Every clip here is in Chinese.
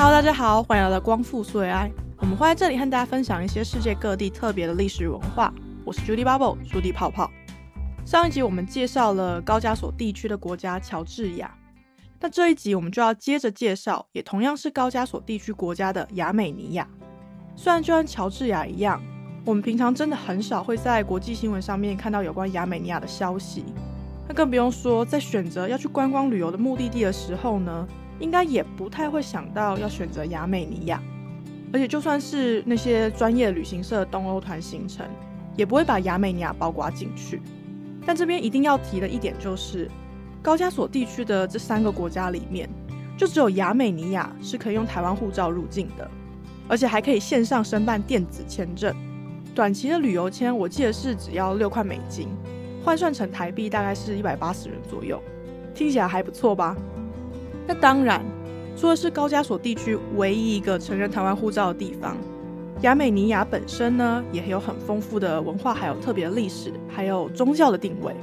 Hello，大家好，欢迎来到光复苏维埃。我们会在这里和大家分享一些世界各地特别的历史文化。我是 Judy Bubble，朱迪泡泡。上一集我们介绍了高加索地区的国家乔治亚，那这一集我们就要接着介绍，也同样是高加索地区国家的亚美尼亚。虽然就像乔治亚一样，我们平常真的很少会在国际新闻上面看到有关亚美尼亚的消息，那更不用说在选择要去观光旅游的目的地的时候呢。应该也不太会想到要选择亚美尼亚，而且就算是那些专业旅行社东欧团行程，也不会把亚美尼亚包括进去。但这边一定要提的一点就是，高加索地区的这三个国家里面，就只有亚美尼亚是可以用台湾护照入境的，而且还可以线上申办电子签证。短期的旅游签，我记得是只要六块美金，换算成台币大概是一百八十元左右，听起来还不错吧？那当然，除了是高加索地区唯一一个承认台湾护照的地方，亚美尼亚本身呢，也有很丰富的文化，还有特别的历史，还有宗教的定位。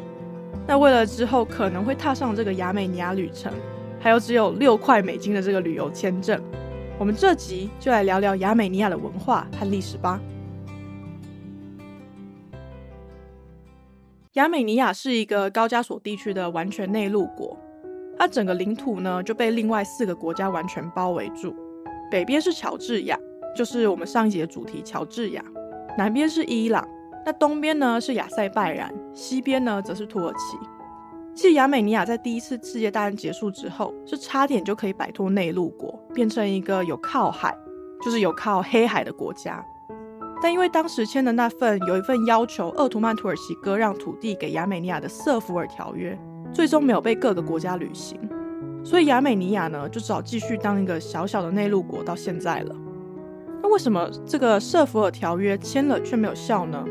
那为了之后可能会踏上这个亚美尼亚旅程，还有只有六块美金的这个旅游签证，我们这集就来聊聊亚美尼亚的文化和历史吧。亚美尼亚是一个高加索地区的完全内陆国。它整个领土呢就被另外四个国家完全包围住，北边是乔治亚，就是我们上一节的主题乔治亚；南边是伊朗，那东边呢是亚塞拜然，西边呢则是土耳其。其实亚美尼亚在第一次世界大战结束之后，是差点就可以摆脱内陆国，变成一个有靠海，就是有靠黑海的国家。但因为当时签的那份有一份要求鄂图曼土耳其割让土地给亚美尼亚的瑟福尔条约。最终没有被各个国家履行，所以亚美尼亚呢就只好继续当一个小小的内陆国到现在了。那为什么这个瑟福尔条约签了却没有效呢？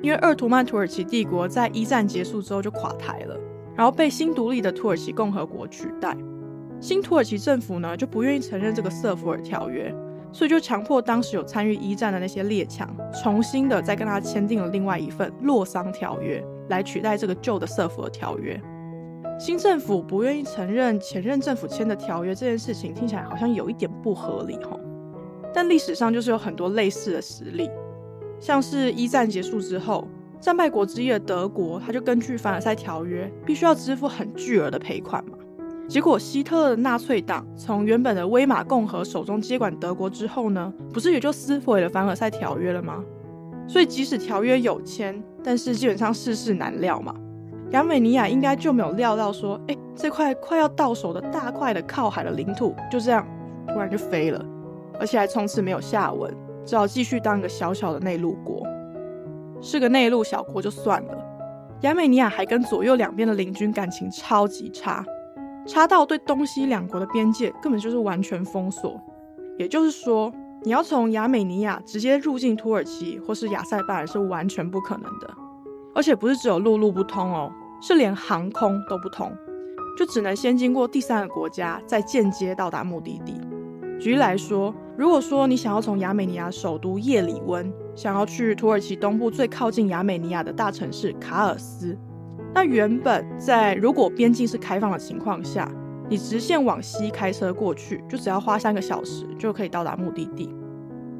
因为鄂图曼土耳其帝国在一战结束之后就垮台了，然后被新独立的土耳其共和国取代。新土耳其政府呢就不愿意承认这个瑟福尔条约，所以就强迫当时有参与一战的那些列强重新的再跟他签订了另外一份洛桑条约，来取代这个旧的瑟福尔条约。新政府不愿意承认前任政府签的条约这件事情，听起来好像有一点不合理哈。但历史上就是有很多类似的实例，像是一战结束之后，战败国之一的德国，他就根据凡尔赛条约，必须要支付很巨额的赔款嘛。结果希特勒的纳粹党从原本的威玛共和手中接管德国之后呢，不是也就撕毁了凡尔赛条约了吗？所以即使条约有签，但是基本上世事难料嘛。亚美尼亚应该就没有料到说，哎，这块快要到手的大块的靠海的领土就这样突然就飞了，而且还从此没有下文，只好继续当个小小的内陆国。是个内陆小国就算了，亚美尼亚还跟左右两边的邻军感情超级差，差到对东西两国的边界根本就是完全封锁。也就是说，你要从亚美尼亚直接入境土耳其或是亚塞拜然是完全不可能的。而且不是只有陆路不通哦，是连航空都不通，就只能先经过第三个国家，再间接到达目的地。举例来说，如果说你想要从亚美尼亚首都叶里温，想要去土耳其东部最靠近亚美尼亚的大城市卡尔斯，那原本在如果边境是开放的情况下，你直线往西开车过去，就只要花三个小时就可以到达目的地。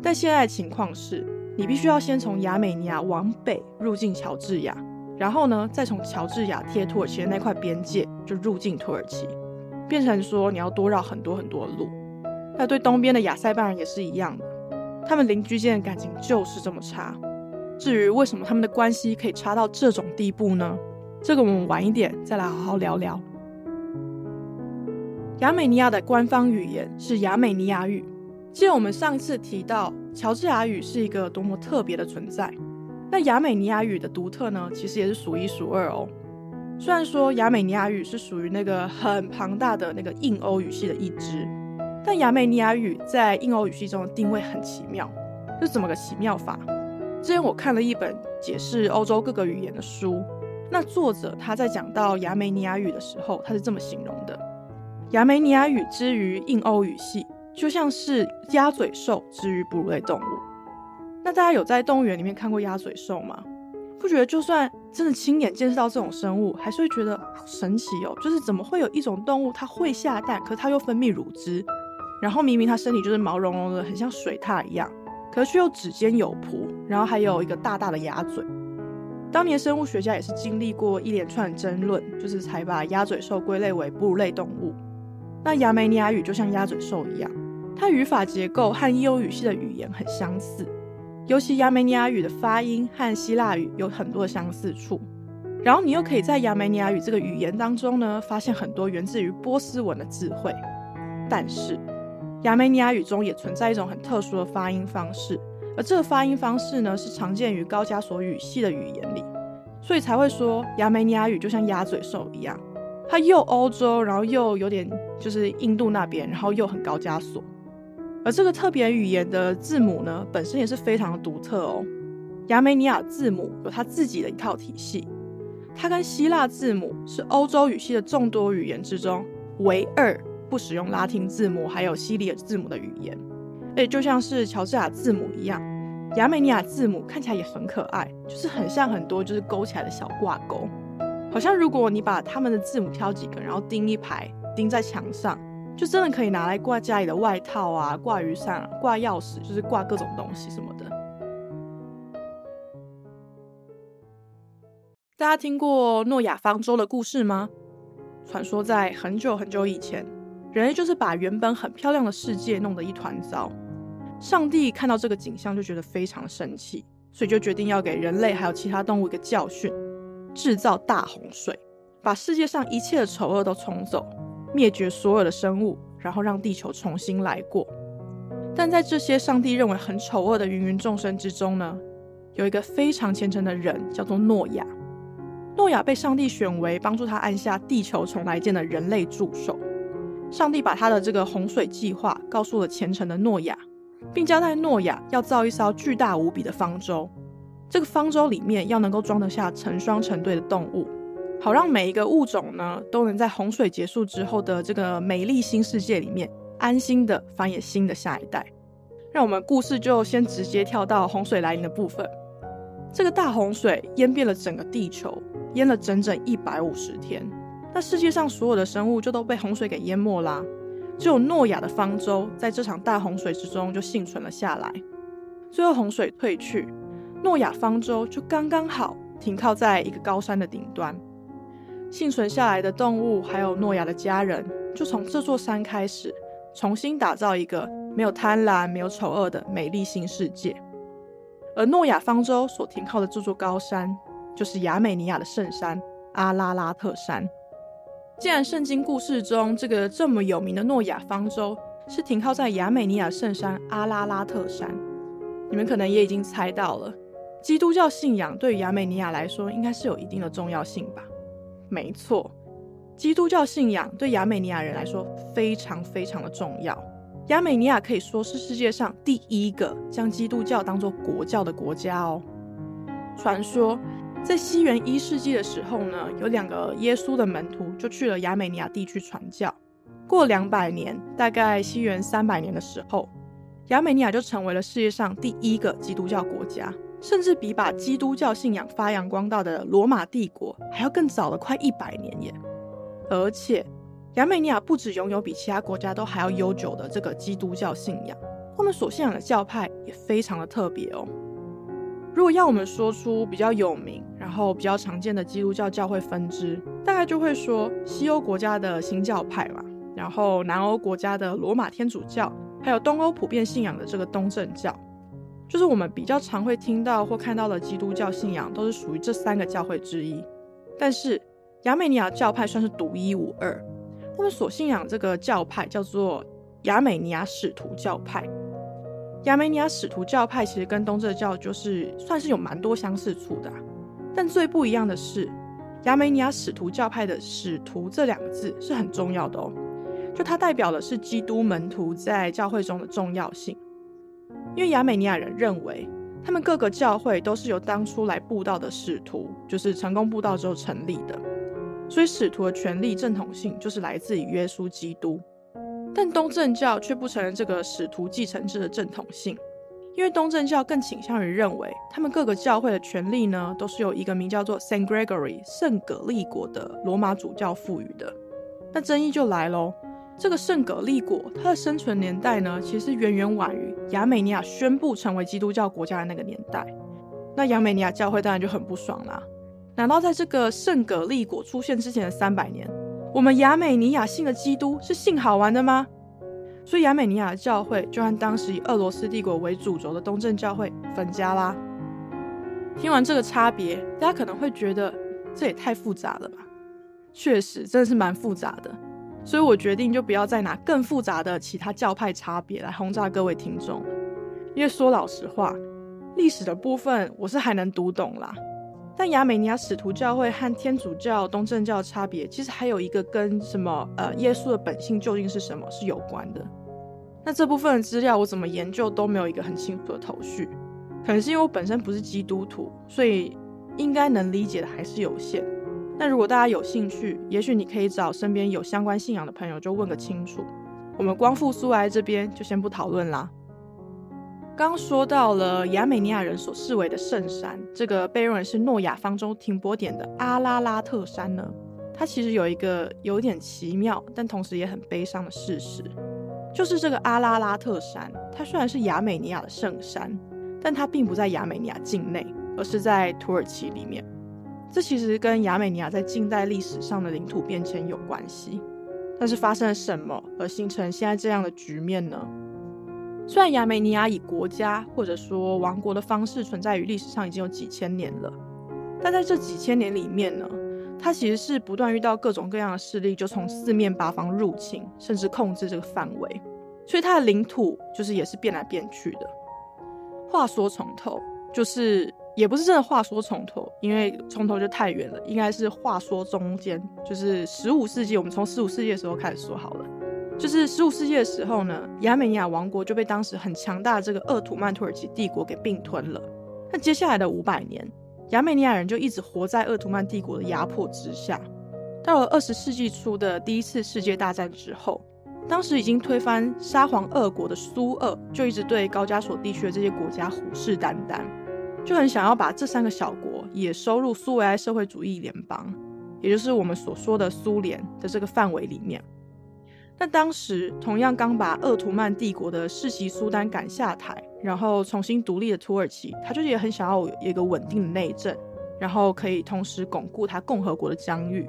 但现在的情况是。你必须要先从亚美尼亚往北入境乔治亚，然后呢，再从乔治亚贴土耳其的那块边界就入境土耳其，变成说你要多绕很多很多路。那对东边的亚塞拜人也是一样的，他们邻居间的感情就是这么差。至于为什么他们的关系可以差到这种地步呢？这个我们晚一点再来好好聊聊。亚美尼亚的官方语言是亚美尼亚语。记得我们上次提到。乔治亚语是一个多么特别的存在，那亚美尼亚语的独特呢？其实也是数一数二哦。虽然说亚美尼亚语是属于那个很庞大的那个印欧语系的一支，但亚美尼亚语在印欧语系中的定位很奇妙，是怎么个奇妙法？之前我看了一本解释欧洲各个语言的书，那作者他在讲到亚美尼亚语的时候，他是这么形容的：亚美尼亚语之于印欧语系。就像是鸭嘴兽之于哺乳类动物，那大家有在动物园里面看过鸭嘴兽吗？不觉得就算真的亲眼见识到这种生物，还是会觉得好神奇哦？就是怎么会有一种动物它会下蛋，可它又分泌乳汁，然后明明它身体就是毛茸茸的，很像水獭一样，可是却又指尖有蹼，然后还有一个大大的鸭嘴。当年生物学家也是经历过一连串争论，就是才把鸭嘴兽归类为哺乳类动物。那亚美尼亚语就像鸭嘴兽一样，它语法结构和伊欧语系的语言很相似，尤其亚美尼亚语的发音和希腊语有很多相似处。然后你又可以在亚美尼亚语这个语言当中呢，发现很多源自于波斯文的智慧。但是亚美尼亚语中也存在一种很特殊的发音方式。而这个发音方式呢，是常见于高加索语系的语言里，所以才会说亚美尼亚语就像鸭嘴兽一样，它又欧洲，然后又有点就是印度那边，然后又很高加索。而这个特别语言的字母呢，本身也是非常的独特哦。亚美尼亚字母有它自己的一套体系，它跟希腊字母是欧洲语系的众多语言之中唯二不使用拉丁字母还有西里尔字母的语言。哎，就像是乔治亚字母一样，亚美尼亚字母看起来也很可爱，就是很像很多就是勾起来的小挂钩，好像如果你把他们的字母挑几个，然后钉一排，钉在墙上，就真的可以拿来挂家里的外套啊，挂雨伞、挂钥匙，就是挂各种东西什么的。大家听过诺亚方舟的故事吗？传说在很久很久以前。人类就是把原本很漂亮的世界弄得一团糟。上帝看到这个景象就觉得非常生气，所以就决定要给人类还有其他动物一个教训，制造大洪水，把世界上一切的丑恶都冲走，灭绝所有的生物，然后让地球重新来过。但在这些上帝认为很丑恶的芸芸众生之中呢，有一个非常虔诚的人，叫做诺亚。诺亚被上帝选为帮助他按下地球重来键的人类助手。上帝把他的这个洪水计划告诉了虔诚的诺亚，并交代诺亚要造一艘巨大无比的方舟。这个方舟里面要能够装得下成双成对的动物，好让每一个物种呢都能在洪水结束之后的这个美丽新世界里面安心的繁衍新的下一代。让我们故事就先直接跳到洪水来临的部分。这个大洪水淹遍了整个地球，淹了整整一百五十天。那世界上所有的生物就都被洪水给淹没啦，只有诺亚的方舟在这场大洪水之中就幸存了下来。最后洪水退去，诺亚方舟就刚刚好停靠在一个高山的顶端。幸存下来的动物还有诺亚的家人，就从这座山开始，重新打造一个没有贪婪、没有丑恶的美丽新世界。而诺亚方舟所停靠的这座高山，就是亚美尼亚的圣山阿拉拉特山。既然圣经故事中这个这么有名的诺亚方舟是停靠在亚美尼亚圣山阿拉拉特山，你们可能也已经猜到了，基督教信仰对于亚美尼亚来说应该是有一定的重要性吧？没错，基督教信仰对亚美尼亚人来说非常非常的重要。亚美尼亚可以说是世界上第一个将基督教当做国教的国家哦。传说。在西元一世纪的时候呢，有两个耶稣的门徒就去了亚美尼亚地区传教。过两百年，大概西元三百年的时候，亚美尼亚就成为了世界上第一个基督教国家，甚至比把基督教信仰发扬光大的罗马帝国还要更早了快一百年耶。而且，亚美尼亚不止拥有比其他国家都还要悠久的这个基督教信仰，他们所信仰的教派也非常的特别哦。如果要我们说出比较有名，然后比较常见的基督教教会分支，大概就会说西欧国家的新教派嘛，然后南欧国家的罗马天主教，还有东欧普遍信仰的这个东正教，就是我们比较常会听到或看到的基督教信仰，都是属于这三个教会之一。但是亚美尼亚教派算是独一无二，他们所信仰这个教派叫做亚美尼亚使徒教派。亚美尼亚使徒教派其实跟东正教就是算是有蛮多相似处的，但最不一样的是，亚美尼亚使徒教派的“使徒”这两个字是很重要的哦，就它代表的是基督门徒在教会中的重要性。因为亚美尼亚人认为，他们各个教会都是由当初来布道的使徒，就是成功布道之后成立的，所以使徒的权力正统性就是来自于耶稣基督。但东正教却不承认这个使徒继承制的正统性，因为东正教更倾向于认为，他们各个教会的权力呢，都是由一个名叫做 Saint Gregory 圣格利国的罗马主教赋予的。那争议就来喽，这个圣葛利果，它的生存年代呢，其实远远晚于亚美尼亚宣布成为基督教国家的那个年代。那亚美尼亚教会当然就很不爽啦。难道在这个圣葛利果出现之前的三百年，我们亚美尼亚信的基督是信好玩的吗？所以亚美尼亚教会就和当时以俄罗斯帝国为主轴的东正教会分家啦。听完这个差别，大家可能会觉得这也太复杂了吧？确实，真的是蛮复杂的。所以我决定就不要再拿更复杂的其他教派差别来轰炸各位听众了。因为说老实话，历史的部分我是还能读懂啦。但亚美尼亚使徒教会和天主教、东正教的差别，其实还有一个跟什么呃耶稣的本性究竟是什么是有关的。那这部分的资料我怎么研究都没有一个很清楚的头绪。可能是因为我本身不是基督徒，所以应该能理解的还是有限。那如果大家有兴趣，也许你可以找身边有相关信仰的朋友，就问个清楚。我们光复苏埃这边就先不讨论啦。刚说到了亚美尼亚人所视为的圣山，这个被认为是诺亚方舟停泊点的阿拉拉特山呢，它其实有一个有点奇妙，但同时也很悲伤的事实，就是这个阿拉拉特山，它虽然是亚美尼亚的圣山，但它并不在亚美尼亚境内，而是在土耳其里面。这其实跟亚美尼亚在近代历史上的领土变迁有关系。但是发生了什么而形成现在这样的局面呢？虽然亚美尼亚以国家或者说王国的方式存在于历史上已经有几千年了，但在这几千年里面呢，它其实是不断遇到各种各样的势力，就从四面八方入侵，甚至控制这个范围，所以它的领土就是也是变来变去的。话说从头，就是也不是真的话说从头，因为从头就太远了，应该是话说中间，就是十五世纪，我们从十五世纪的时候开始说好了。就是十五世纪的时候呢，亚美尼亚王国就被当时很强大的这个鄂图曼土耳其帝国给并吞了。那接下来的五百年，亚美尼亚人就一直活在鄂图曼帝国的压迫之下。到了二十世纪初的第一次世界大战之后，当时已经推翻沙皇俄国的苏俄就一直对高加索地区的这些国家虎视眈眈，就很想要把这三个小国也收入苏维埃社会主义联邦，也就是我们所说的苏联的这个范围里面。那当时同样刚把鄂图曼帝国的世袭苏丹赶下台，然后重新独立的土耳其，他就也很想要有一个稳定的内政，然后可以同时巩固他共和国的疆域。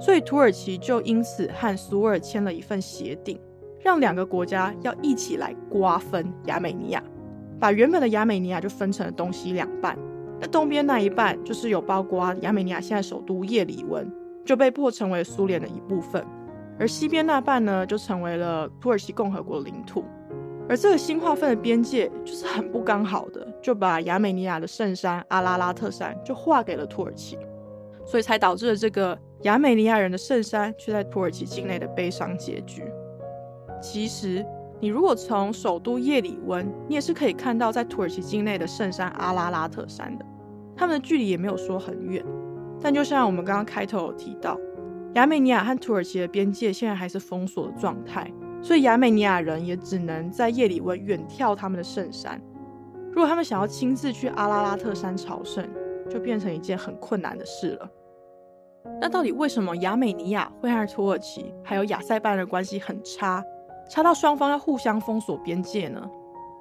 所以土耳其就因此和苏尔签了一份协定，让两个国家要一起来瓜分亚美尼亚，把原本的亚美尼亚就分成了东西两半。那东边那一半就是有包括亚美尼亚现在首都叶里温，就被迫成为苏联的一部分。而西边那半呢，就成为了土耳其共和国领土。而这个新划分的边界就是很不刚好的，就把亚美尼亚的圣山阿拉拉特山就划给了土耳其，所以才导致了这个亚美尼亚人的圣山却在土耳其境内的悲伤结局。其实，你如果从首都叶里温，你也是可以看到在土耳其境内的圣山阿拉拉特山的，他们的距离也没有说很远。但就像我们刚刚开头有提到。亚美尼亚和土耳其的边界现在还是封锁的状态，所以亚美尼亚人也只能在夜里温远眺他们的圣山。如果他们想要亲自去阿拉拉特山朝圣，就变成一件很困难的事了。那到底为什么亚美尼亚会和土耳其还有亚塞拜的关系很差，差到双方要互相封锁边界呢？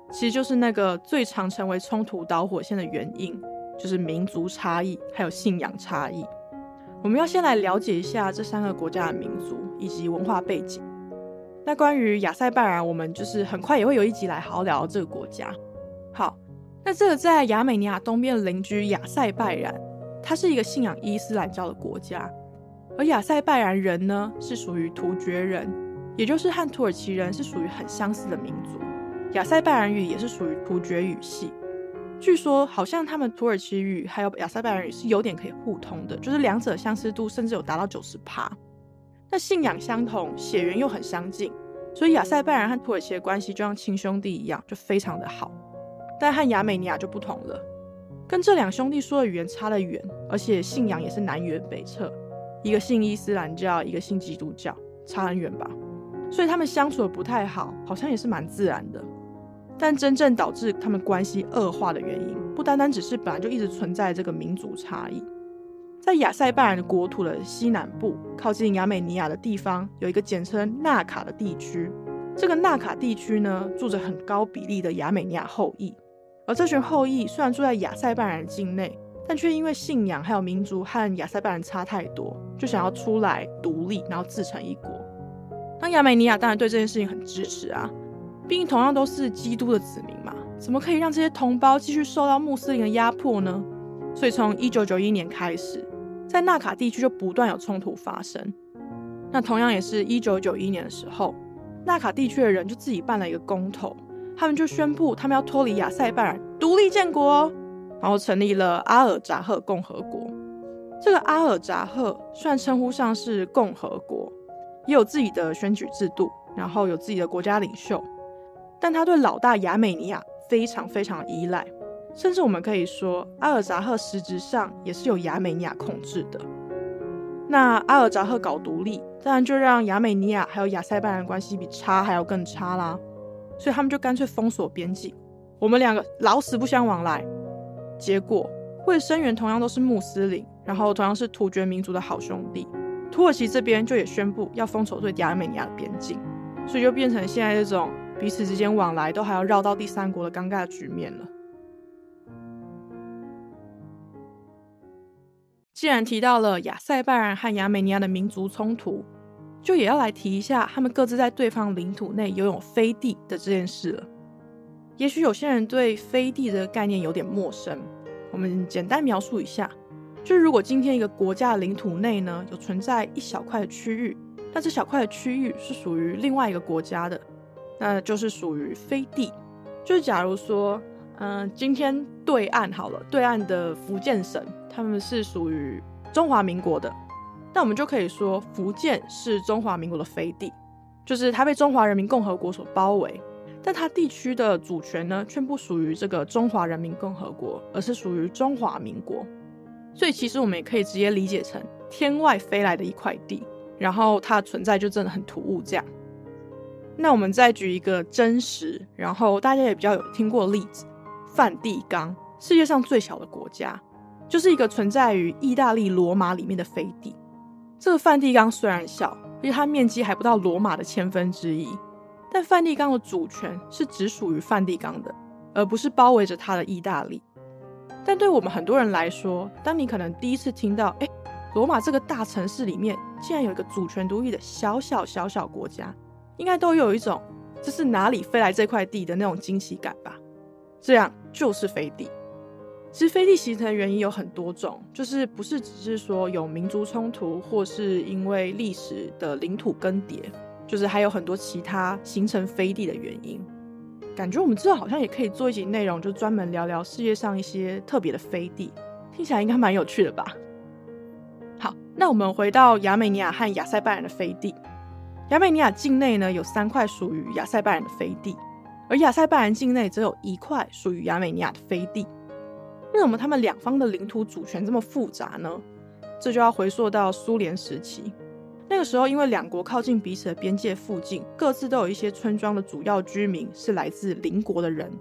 其实就是那个最常成为冲突导火线的原因，就是民族差异还有信仰差异。我们要先来了解一下这三个国家的民族以及文化背景。那关于亚塞拜然，我们就是很快也会有一集来好好聊这个国家。好，那这个在亚美尼亚东边的邻居亚塞拜然，它是一个信仰伊斯兰教的国家，而亚塞拜然人呢是属于突厥人，也就是和土耳其人是属于很相似的民族。亚塞拜然语也是属于突厥语系。据说，好像他们土耳其语还有亚塞拜然语是有点可以互通的，就是两者相似度甚至有达到九十趴。那信仰相同，血缘又很相近，所以亚塞拜然和土耳其的关系就像亲兄弟一样，就非常的好。但和亚美尼亚就不同了，跟这两兄弟说的语言差得远，而且信仰也是南辕北辙，一个信伊斯兰教，一个信基督教，差很远吧？所以他们相处的不太好，好像也是蛮自然的。但真正导致他们关系恶化的原因，不单单只是本来就一直存在这个民族差异。在亚塞拜然国土的西南部，靠近亚美尼亚的地方，有一个简称纳卡的地区。这个纳卡地区呢，住着很高比例的亚美尼亚后裔。而这群后裔虽然住在亚塞拜然境内，但却因为信仰还有民族和亚塞拜然差太多，就想要出来独立，然后自成一国。那亚美尼亚当然对这件事情很支持啊，毕竟同样都是基督的子民嘛，怎么可以让这些同胞继续受到穆斯林的压迫呢？所以从一九九一年开始。在纳卡地区就不断有冲突发生。那同样也是一九九一年的时候，纳卡地区的人就自己办了一个公投，他们就宣布他们要脱离亚塞拜然，独立建国，然后成立了阿尔扎赫共和国。这个阿尔扎赫虽然称呼上是共和国，也有自己的选举制度，然后有自己的国家领袖，但他对老大亚美尼亚非常非常依赖。甚至我们可以说，阿尔扎赫实质上也是由亚美尼亚控制的。那阿尔扎赫搞独立，当然就让亚美尼亚还有亚塞拜然关系比差还要更差啦。所以他们就干脆封锁边境，我们两个老死不相往来。结果，卫生员同样都是穆斯林，然后同样是突厥民族的好兄弟，土耳其这边就也宣布要封锁对亚美尼亚的边境，所以就变成现在这种彼此之间往来都还要绕到第三国的尴尬局面了。既然提到了亚塞拜然和亚美尼亚的民族冲突，就也要来提一下他们各自在对方领土内拥有飞地的这件事了。也许有些人对飞地的概念有点陌生，我们简单描述一下：就是如果今天一个国家的领土内呢有存在一小块区域，那这小块的区域是属于另外一个国家的，那就是属于飞地。就是假如说，嗯，今天对岸好了，对岸的福建省。他们是属于中华民国的，那我们就可以说福建是中华民国的飞地，就是它被中华人民共和国所包围，但它地区的主权呢，却不属于这个中华人民共和国，而是属于中华民国。所以其实我们也可以直接理解成天外飞来的一块地，然后它的存在就真的很突兀这样。那我们再举一个真实，然后大家也比较有听过例子，梵蒂冈，世界上最小的国家。就是一个存在于意大利罗马里面的飞地。这个梵蒂冈虽然小，而且它面积还不到罗马的千分之一，但梵蒂冈的主权是只属于梵蒂冈的，而不是包围着它的意大利。但对我们很多人来说，当你可能第一次听到，哎，罗马这个大城市里面竟然有一个主权独立的小小小小国家，应该都有一种这是哪里飞来这块地的那种惊喜感吧？这样就是飞地。其实飞地形成原因有很多种，就是不是只是说有民族冲突，或是因为历史的领土更迭，就是还有很多其他形成飞地的原因。感觉我们之后好像也可以做一集内容，就专门聊聊世界上一些特别的飞地，听起来应该蛮有趣的吧？好，那我们回到亚美尼亚和亚塞拜然的飞地。亚美尼亚境内呢有三块属于亚塞拜然的飞地，而亚塞拜然境内则有一块属于亚美尼亚的飞地。为什么他们两方的领土主权这么复杂呢？这就要回溯到苏联时期。那个时候，因为两国靠近彼此的边界附近，各自都有一些村庄的主要居民是来自邻国的人，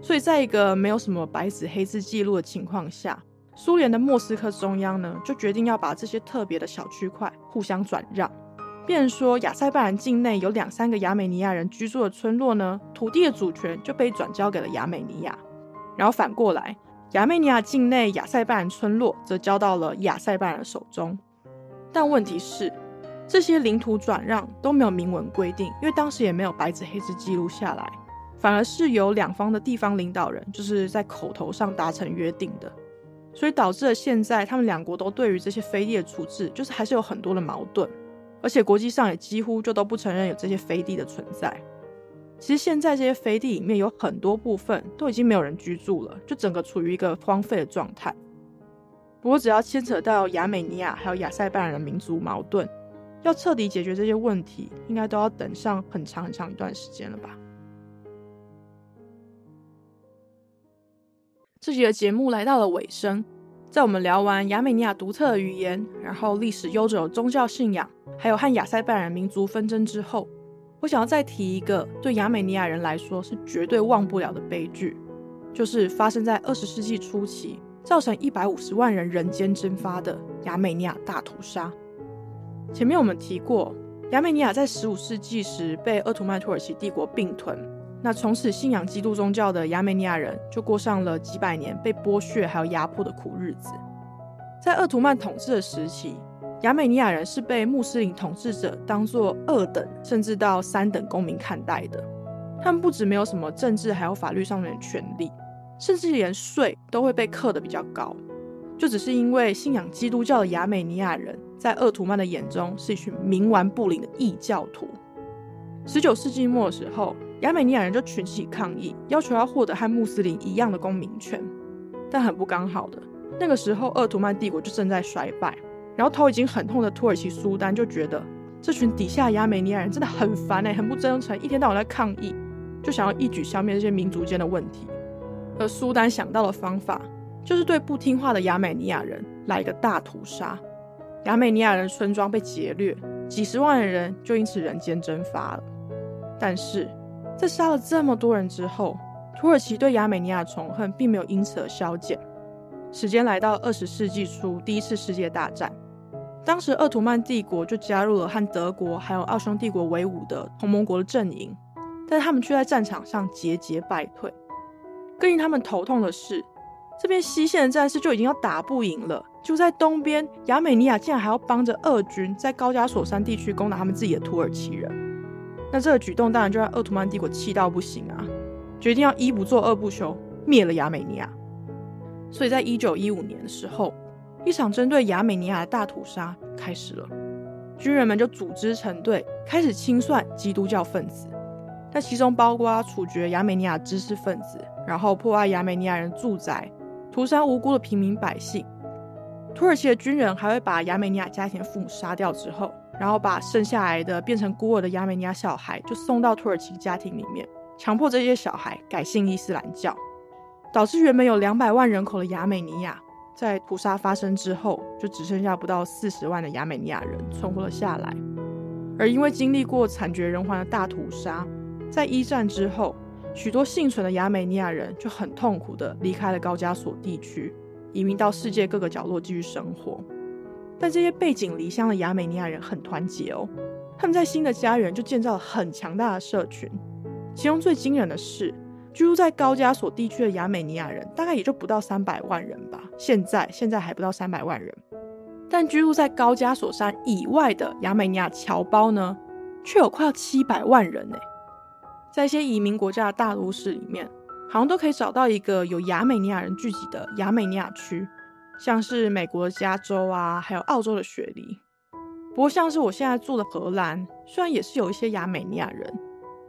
所以在一个没有什么白纸黑字记录的情况下，苏联的莫斯科中央呢就决定要把这些特别的小区块互相转让，变说亚塞拜然境内有两三个亚美尼亚人居住的村落呢，土地的主权就被转交给了亚美尼亚，然后反过来。亚美尼亚境内亚塞拜然村落则交到了亚塞拜然手中，但问题是，这些领土转让都没有明文规定，因为当时也没有白纸黑字记录下来，反而是由两方的地方领导人就是在口头上达成约定的，所以导致了现在他们两国都对于这些飞地的处置就是还是有很多的矛盾，而且国际上也几乎就都不承认有这些飞地的存在。其实现在这些飞地里面有很多部分都已经没有人居住了，就整个处于一个荒废的状态。不过，只要牵扯到亚美尼亚还有亚塞拜然的民族矛盾，要彻底解决这些问题，应该都要等上很长很长一段时间了吧？这集的节目来到了尾声，在我们聊完亚美尼亚独特的语言，然后历史悠久的宗教信仰，还有和亚塞拜然民族纷争之后。我想要再提一个对亚美尼亚人来说是绝对忘不了的悲剧，就是发生在二十世纪初期，造成一百五十万人人间蒸发的亚美尼亚大屠杀。前面我们提过，亚美尼亚在十五世纪时被鄂图曼土耳其帝国并吞，那从此信仰基督宗教的亚美尼亚人就过上了几百年被剥削还有压迫的苦日子。在鄂图曼统治的时期，亚美尼亚人是被穆斯林统治者当作二等甚至到三等公民看待的。他们不止没有什么政治还有法律上面的权利，甚至连税都会被课的比较高。就只是因为信仰基督教的亚美尼亚人，在鄂图曼的眼中是一群冥顽不灵的异教徒。十九世纪末的时候，亚美尼亚人就群起抗议，要求要获得和穆斯林一样的公民权。但很不刚好的，那个时候鄂图曼帝国就正在衰败。然后头已经很痛的土耳其苏丹就觉得这群底下亚美尼亚人真的很烦哎，很不真诚，一天到晚在抗议，就想要一举消灭这些民族间的问题。而苏丹想到的方法就是对不听话的亚美尼亚人来一个大屠杀。亚美尼亚人村庄被劫掠，几十万的人就因此人间蒸发了。但是在杀了这么多人之后，土耳其对亚美尼亚的仇恨并没有因此而消减。时间来到二十世纪初，第一次世界大战。当时，鄂图曼帝国就加入了和德国还有奥匈帝国为伍的同盟国的阵营，但他们却在战场上节节败退。更令他们头痛的是，这边西线的战士就已经要打不赢了，就在东边，亚美尼亚竟然还要帮着俄军在高加索山地区攻打他们自己的土耳其人。那这个举动当然就让鄂图曼帝国气到不行啊，决定要一不做二不休，灭了亚美尼亚。所以在一九一五年的时候。一场针对亚美尼亚的大屠杀开始了，军人们就组织成队，开始清算基督教分子。那其中包括处决亚美尼亚知识分子，然后破坏亚美尼亚人住宅，屠杀无辜的平民百姓。土耳其的军人还会把亚美尼亚家庭的父母杀掉之后，然后把剩下来的变成孤儿的亚美尼亚小孩就送到土耳其家庭里面，强迫这些小孩改信伊斯兰教，导致原本有两百万人口的亚美尼亚。在屠杀发生之后，就只剩下不到四十万的亚美尼亚人存活了下来。而因为经历过惨绝人寰的大屠杀，在一战之后，许多幸存的亚美尼亚人就很痛苦的离开了高加索地区，移民到世界各个角落继续生活。但这些背井离乡的亚美尼亚人很团结哦，他们在新的家园就建造了很强大的社群。其中最惊人的是。居住在高加索地区的亚美尼亚人大概也就不到三百万人吧，现在现在还不到三百万人，但居住在高加索山以外的亚美尼亚侨胞呢，却有快要七百万人呢。在一些移民国家的大都市里面，好像都可以找到一个有亚美尼亚人聚集的亚美尼亚区，像是美国的加州啊，还有澳洲的雪梨。不过，像是我现在住的荷兰，虽然也是有一些亚美尼亚人。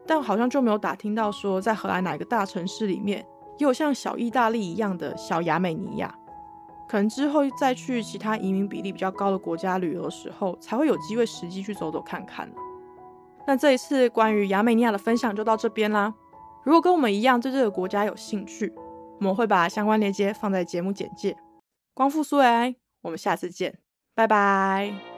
但好像就没有打听到说，在荷兰哪个大城市里面，也有像小意大利一样的小亚美尼亚。可能之后再去其他移民比例比较高的国家旅游的时候，才会有机会实际去走走看看那这一次关于亚美尼亚的分享就到这边啦。如果跟我们一样对这个国家有兴趣，我们会把相关链接放在节目简介。光复苏维埃，我们下次见，拜拜。